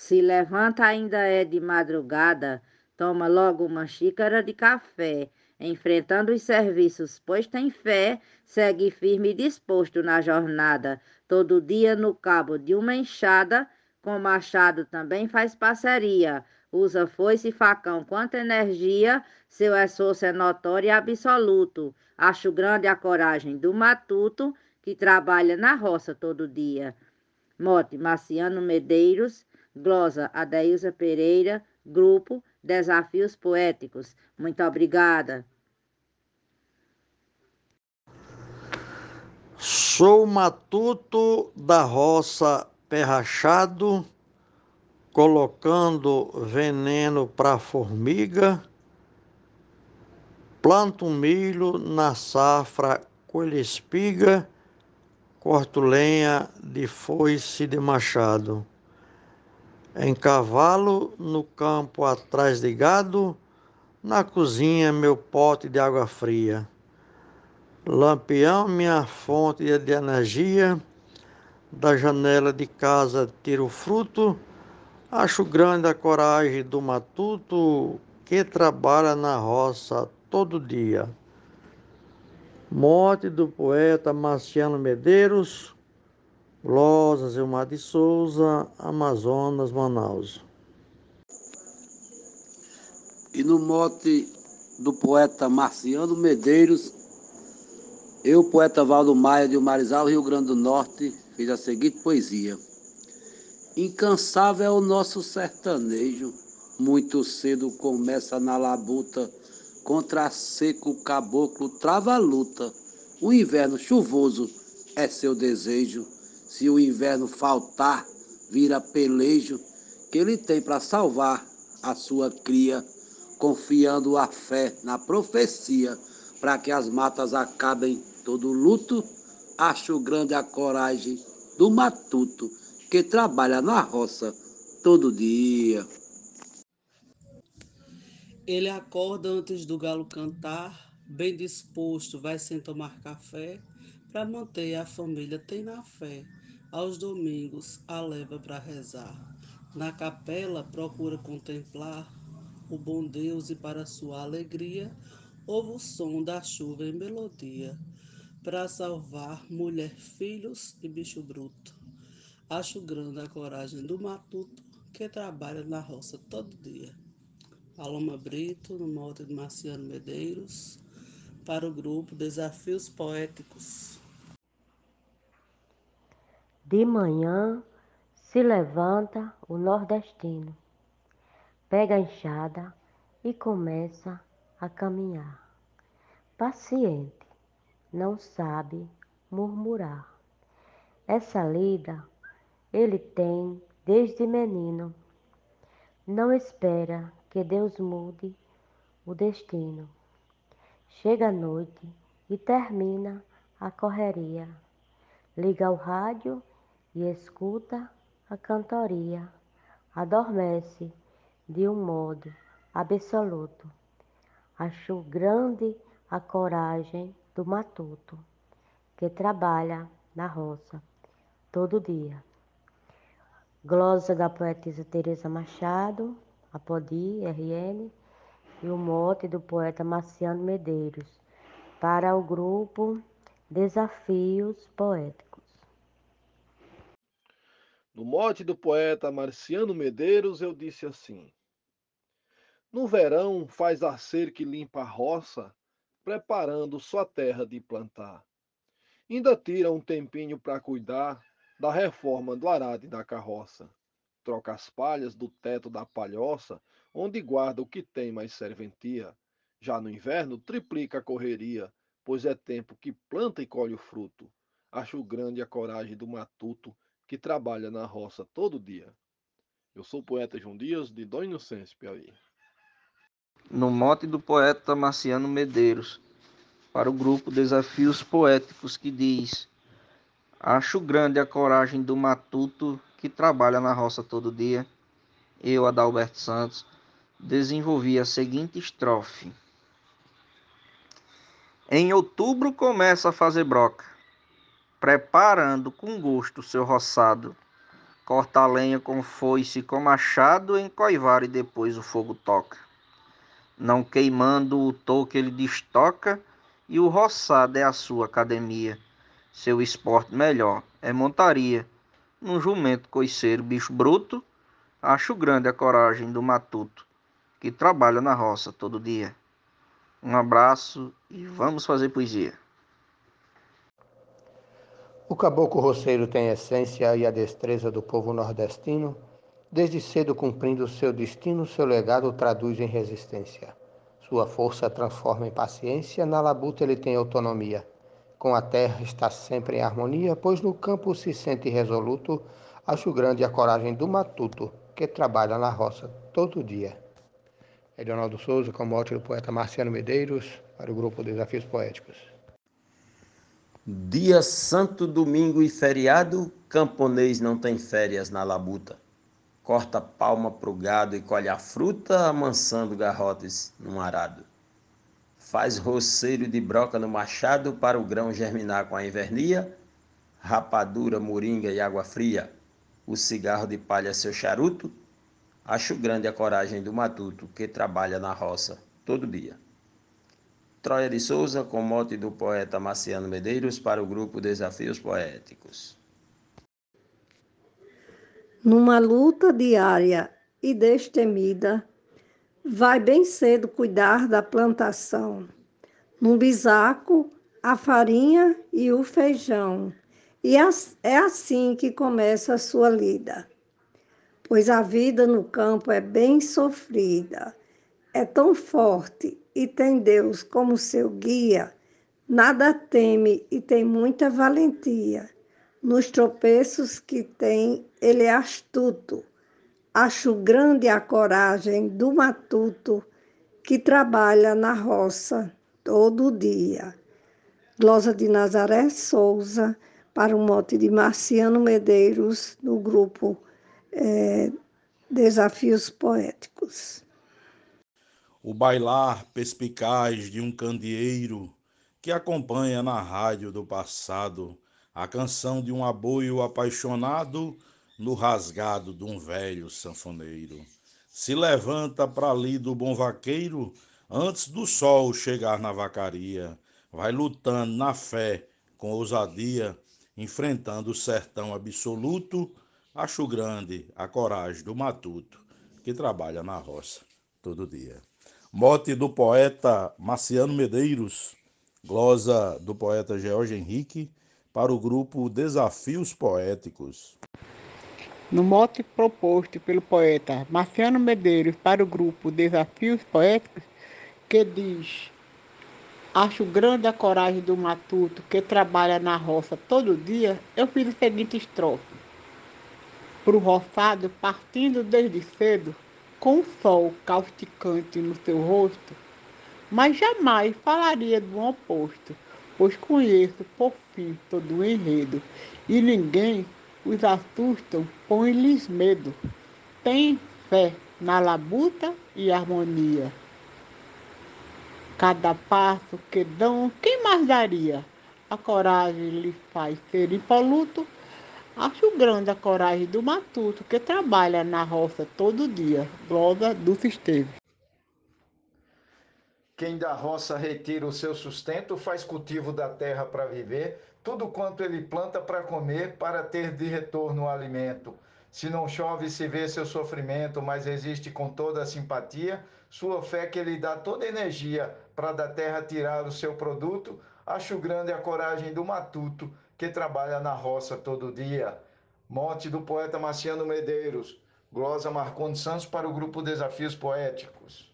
Se levanta ainda é de madrugada, toma logo uma xícara de café, enfrentando os serviços, pois tem fé, segue firme e disposto na jornada, todo dia no cabo de uma enxada, com machado também faz parceria, usa foice e facão, quanta energia, seu esforço é notório e absoluto. Acho grande a coragem do matuto, que trabalha na roça todo dia. Mote Marciano Medeiros, glosa Adailza Pereira, grupo Desafios Poéticos. Muito obrigada. Sou matuto da roça Perrachado colocando veneno para formiga, planto milho na safra, colho espiga, corto lenha de foice de machado. Em cavalo, no campo atrás de gado, na cozinha meu pote de água fria. Lampião, minha fonte de energia, da janela de casa tiro fruto, Acho grande a coragem do matuto que trabalha na roça todo dia. Morte do poeta Marciano Medeiros, Losas Mar de Souza, Amazonas, Manaus. E no mote do poeta Marciano Medeiros, eu, poeta Valdo Maia de Marizal, Rio Grande do Norte, fiz a seguinte poesia. Incansável é o nosso sertanejo, muito cedo começa na labuta, contra seco caboclo trava a luta. O inverno chuvoso é seu desejo, se o inverno faltar, vira pelejo, que ele tem para salvar a sua cria, confiando a fé na profecia, para que as matas acabem todo luto. Acho grande a coragem do matuto que trabalha na roça todo dia. Ele acorda antes do galo cantar, bem disposto, vai sem tomar café, para manter a família tem na fé. Aos domingos a leva para rezar. Na capela procura contemplar o bom Deus e para sua alegria ouve o som da chuva em melodia para salvar mulher, filhos e bicho bruto. Acho grande a coragem do matuto que trabalha na roça todo dia. Paloma Brito, no mote de Marciano Medeiros, para o grupo Desafios Poéticos. De manhã se levanta o nordestino, pega a enxada e começa a caminhar. Paciente, não sabe murmurar. Essa lida ele tem desde menino. Não espera que Deus mude o destino. Chega a noite e termina a correria. Liga o rádio e escuta a cantoria. Adormece de um modo absoluto. Acho grande a coragem do matuto que trabalha na roça todo dia. Glosa da poetisa Teresa Machado, Apodi, RN, e o mote do poeta Marciano Medeiros, para o grupo Desafios Poéticos. No mote do poeta Marciano Medeiros, eu disse assim: No verão faz a ser que limpa a roça, preparando sua terra de plantar. Ainda tira um tempinho para cuidar da reforma do arado e da carroça. Troca as palhas do teto da palhoça, onde guarda o que tem mais serventia. Já no inverno, triplica a correria, pois é tempo que planta e colhe o fruto. Acho grande a coragem do matuto que trabalha na roça todo dia. Eu sou o poeta João Dias, de Dom Inocêncio, Piauí. No mote do poeta Marciano Medeiros, para o grupo Desafios Poéticos, que diz Acho grande a coragem do matuto que trabalha na roça todo dia. Eu, Adalberto Santos, desenvolvi a seguinte estrofe. Em outubro começa a fazer broca, preparando com gosto seu roçado. corta a lenha com foice e com machado, em coivar e depois o fogo toca. Não queimando o toque ele destoca, e o roçado é a sua academia. Seu esporte melhor é montaria. Num jumento coiceiro, bicho bruto, acho grande a coragem do matuto, que trabalha na roça todo dia. Um abraço e vamos fazer poesia. O caboclo roceiro tem a essência e a destreza do povo nordestino. Desde cedo cumprindo seu destino, seu legado traduz em resistência. Sua força transforma em paciência, na labuta ele tem autonomia. Com a terra está sempre em harmonia, pois no campo se sente resoluto. Acho grande a coragem do matuto, que trabalha na roça todo dia. Edionaldo Souza, com mote do poeta Marciano Medeiros, para o grupo Desafios Poéticos. Dia santo, domingo e feriado, camponês não tem férias na labuta. Corta palma pro gado e colhe a fruta, amansando garrotes num arado. Faz roceiro de broca no machado para o grão germinar com a invernia, rapadura, moringa e água fria. O cigarro de palha seu charuto, acho grande a coragem do matuto que trabalha na roça todo dia. Troia de Souza, com mote do poeta Marciano Medeiros, para o grupo Desafios Poéticos. Numa luta diária e destemida, vai bem cedo cuidar da plantação. Num bisaco, a farinha e o feijão. E é assim que começa a sua lida. Pois a vida no campo é bem sofrida, é tão forte e tem Deus como seu guia, nada teme e tem muita valentia. Nos tropeços que tem, ele é astuto. Acho grande a coragem do matuto que trabalha na roça todo dia. Glosa de Nazaré Souza, para o mote de Marciano Medeiros, do grupo é, Desafios Poéticos o bailar perspicaz de um candeeiro que acompanha na rádio do passado a canção de um aboio apaixonado no rasgado de um velho sanfoneiro. Se levanta para ali do bom vaqueiro antes do sol chegar na vacaria, vai lutando na fé com ousadia, enfrentando o sertão absoluto. Acho grande a coragem do matuto que trabalha na roça todo dia. Mote do poeta Marciano Medeiros, glosa do poeta George Henrique, para o grupo Desafios Poéticos. No mote proposto pelo poeta Marciano Medeiros para o grupo Desafios Poéticos, que diz: Acho grande a coragem do matuto que trabalha na roça todo dia, eu fiz a seguinte estrofe. Pro roçado, partindo desde cedo, com o sol causticante no seu rosto, mas jamais falaria do oposto, pois conheço por fim todo o enredo, e ninguém os assustam, põe-lhes medo. Tem fé na labuta e harmonia. Cada passo que dão, quem mais daria? A coragem lhe faz ser impoluto Acho grande a coragem do matuto que trabalha na roça todo dia. Glosa do Esteves. Quem da roça retira o seu sustento, faz cultivo da terra para viver, tudo quanto ele planta para comer, para ter de retorno o alimento. Se não chove, se vê seu sofrimento, mas resiste com toda a simpatia, sua fé que lhe dá toda energia para da terra tirar o seu produto. Acho grande a coragem do matuto que trabalha na roça todo dia. Morte do poeta Marciano Medeiros. Glosa Marcondes Santos para o grupo Desafios Poéticos.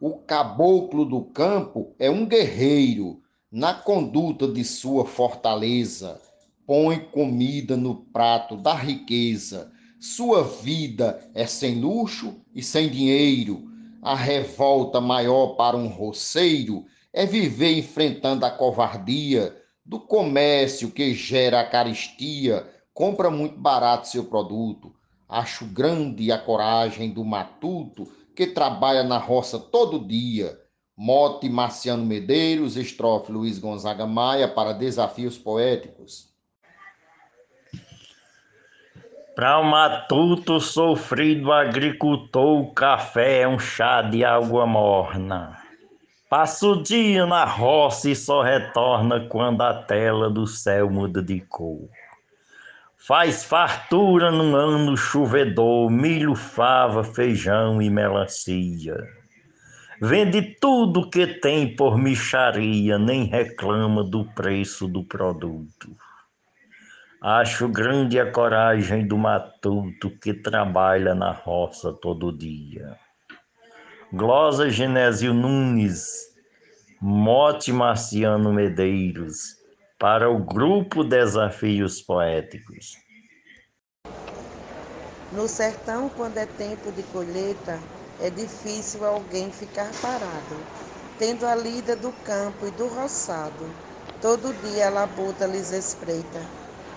O caboclo do campo é um guerreiro na conduta de sua fortaleza. Põe comida no prato da riqueza. Sua vida é sem luxo e sem dinheiro. A revolta maior para um roceiro é viver enfrentando a covardia do comércio que gera a caristia, compra muito barato seu produto. Acho grande a coragem do matuto que trabalha na roça todo dia. Mote Marciano Medeiros, estrofe Luiz Gonzaga Maia para Desafios Poéticos. Para o matuto sofrido agricultor, o café é um chá de água morna. Passa o dia na roça e só retorna quando a tela do céu muda de cor. Faz fartura num ano chovedor, milho, fava, feijão e melancia. Vende tudo que tem por micharia, nem reclama do preço do produto. Acho grande a coragem do matuto que trabalha na roça todo dia. Glosa Genésio Nunes, Mote Marciano Medeiros, para o grupo Desafios Poéticos. No sertão, quando é tempo de colheita, é difícil alguém ficar parado, tendo a lida do campo e do roçado. Todo dia a labuta lhes espreita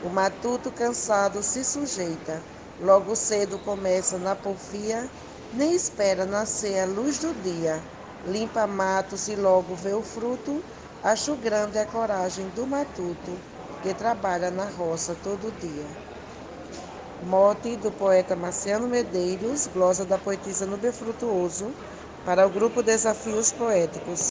o matuto cansado se sujeita, logo cedo começa na porfia, nem espera nascer a luz do dia. Limpa matos e logo vê o fruto, acho grande a coragem do matuto, que trabalha na roça todo dia. Mote do poeta Marciano Medeiros, glosa da poetisa Nube Frutuoso, para o grupo Desafios Poéticos.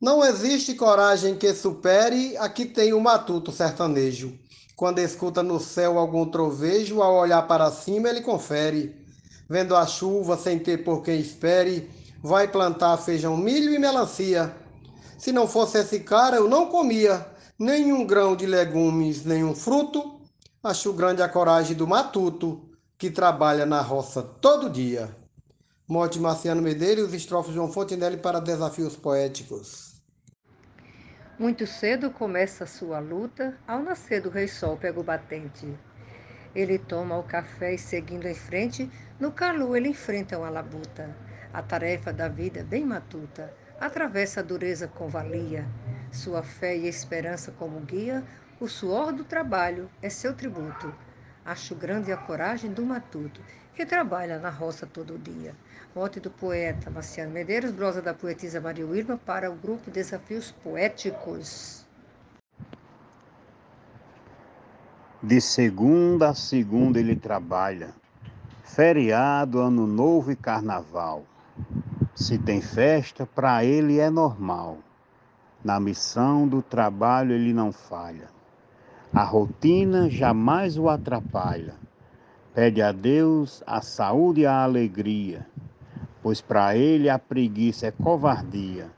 Não existe coragem que supere a que tem o matuto sertanejo. Quando escuta no céu algum trovejo, ao olhar para cima ele confere. Vendo a chuva sem ter por quem espere, vai plantar feijão, milho e melancia. Se não fosse esse cara, eu não comia nenhum grão de legumes, nenhum fruto. Acho grande a coragem do matuto, que trabalha na roça todo dia. Morte Marciano Medeiros, estrofe João Fontenelle para Desafios Poéticos. Muito cedo começa a sua luta, ao nascer do rei sol pega o batente. Ele toma o café e seguindo em frente, no calor ele enfrenta uma labuta. A tarefa da vida é bem matuta, atravessa a dureza com valia. Sua fé e esperança como guia, o suor do trabalho é seu tributo. Acho grande a coragem do matuto, que trabalha na roça todo dia. Mote do poeta Marciano Medeiros, glosa da poetisa Maria Wilma para o grupo Desafios Poéticos. De segunda a segunda ele trabalha, feriado, ano novo e carnaval. Se tem festa, para ele é normal. Na missão do trabalho ele não falha. A rotina jamais o atrapalha. Pede a Deus a saúde e a alegria pois para ele a preguiça é covardia.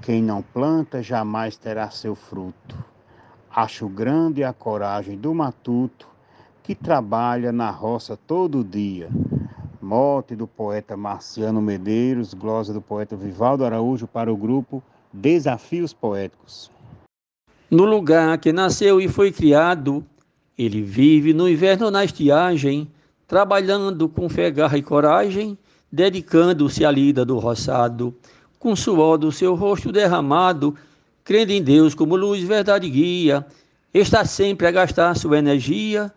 Quem não planta jamais terá seu fruto. Acho grande a coragem do matuto que trabalha na roça todo dia. Mote do poeta Marciano Medeiros, glosa do poeta Vivaldo Araújo para o grupo Desafios Poéticos. No lugar que nasceu e foi criado, ele vive no inverno na estiagem, trabalhando com fé, garra e coragem dedicando-se à lida do roçado, com suor do seu rosto derramado, crendo em Deus como luz, verdade e guia, está sempre a gastar sua energia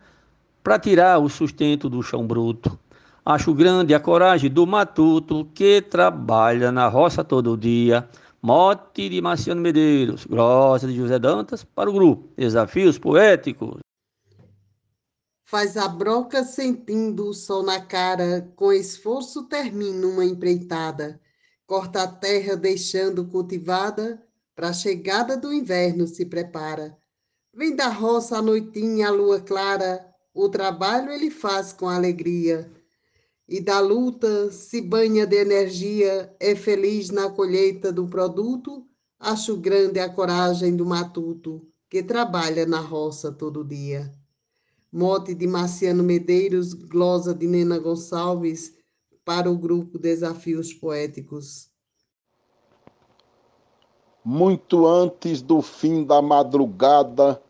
para tirar o sustento do chão bruto. Acho grande a coragem do matuto que trabalha na roça todo dia. Mote de Marciano Medeiros, Grossa de José Dantas, para o grupo Desafios Poéticos. Faz a broca sentindo o sol na cara, com esforço termina uma empreitada. Corta a terra deixando cultivada, para a chegada do inverno se prepara. Vem da roça à noitinha a lua clara, o trabalho ele faz com alegria. E da luta se banha de energia, é feliz na colheita do produto, acho grande a coragem do matuto, que trabalha na roça todo dia mote de Marciano Medeiros, glosa de Nena Gonçalves, para o grupo Desafios Poéticos. Muito antes do fim da madrugada,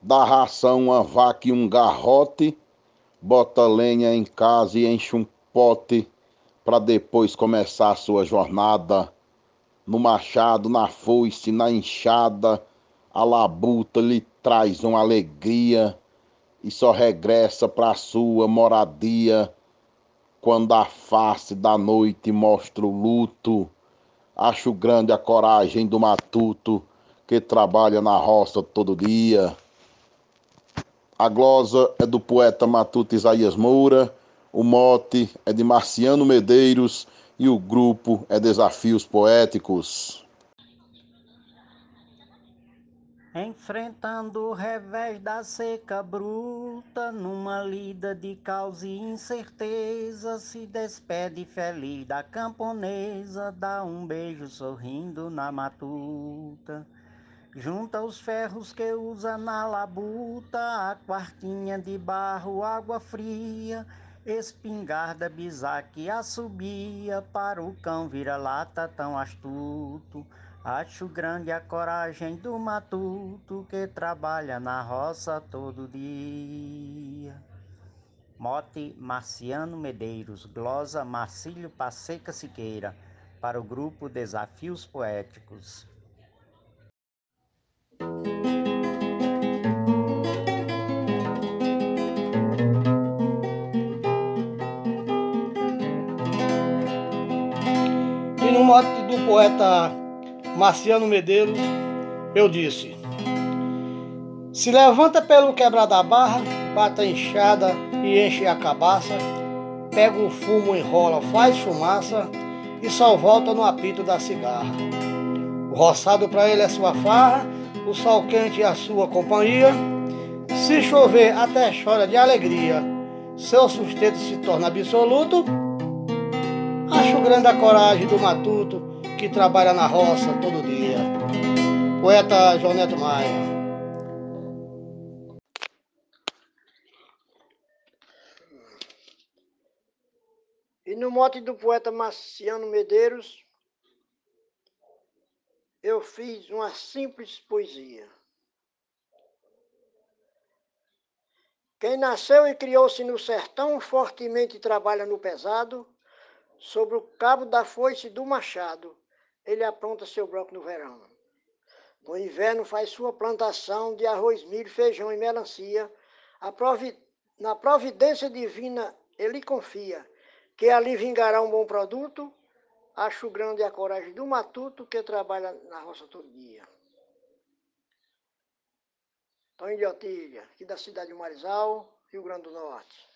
dá ração uma vaca e um garrote, bota lenha em casa e enche um pote, para depois começar a sua jornada. No machado, na foice, na enxada, a labuta lhe traz uma alegria e só regressa para sua moradia quando a face da noite mostra o luto. Acho grande a coragem do matuto que trabalha na roça todo dia. A glosa é do poeta matuto Isaías Moura, o mote é de Marciano Medeiros e o grupo é Desafios Poéticos. Enfrentando o revés da seca bruta, numa lida de caos e incerteza, se despede feliz da camponesa, dá um beijo sorrindo na matuta. Junta os ferros que usa na labuta, a quartinha de barro, água fria, espingarda bisaque assobia, para o cão vira-lata tão astuto. Acho grande a coragem do matuto que trabalha na roça todo dia. Mote Marciano Medeiros, glosa Marcílio Passeca Siqueira, para o grupo Desafios Poéticos. E no mote do poeta Marciano Medeiros, eu disse: Se levanta pelo quebrar da barra, bata a enxada e enche a cabaça, pega o fumo, enrola, faz fumaça e só volta no apito da cigarra. O roçado para ele é sua farra, o sol quente é a sua companhia. Se chover, até chora de alegria. Seu sustento se torna absoluto. Acho grande a coragem do matuto que trabalha na roça todo dia. Poeta João Neto Maia. E no mote do poeta Marciano Medeiros, eu fiz uma simples poesia. Quem nasceu e criou-se no sertão, fortemente trabalha no pesado, sobre o cabo da foice do machado, ele apronta seu bloco no verão. No inverno faz sua plantação de arroz, milho, feijão e melancia. Provi... Na providência divina ele confia, que ali vingará um bom produto. Acho grande a coragem do matuto que trabalha na roça todo dia. Tony de Otília, aqui da cidade de Marizal, Rio Grande do Norte.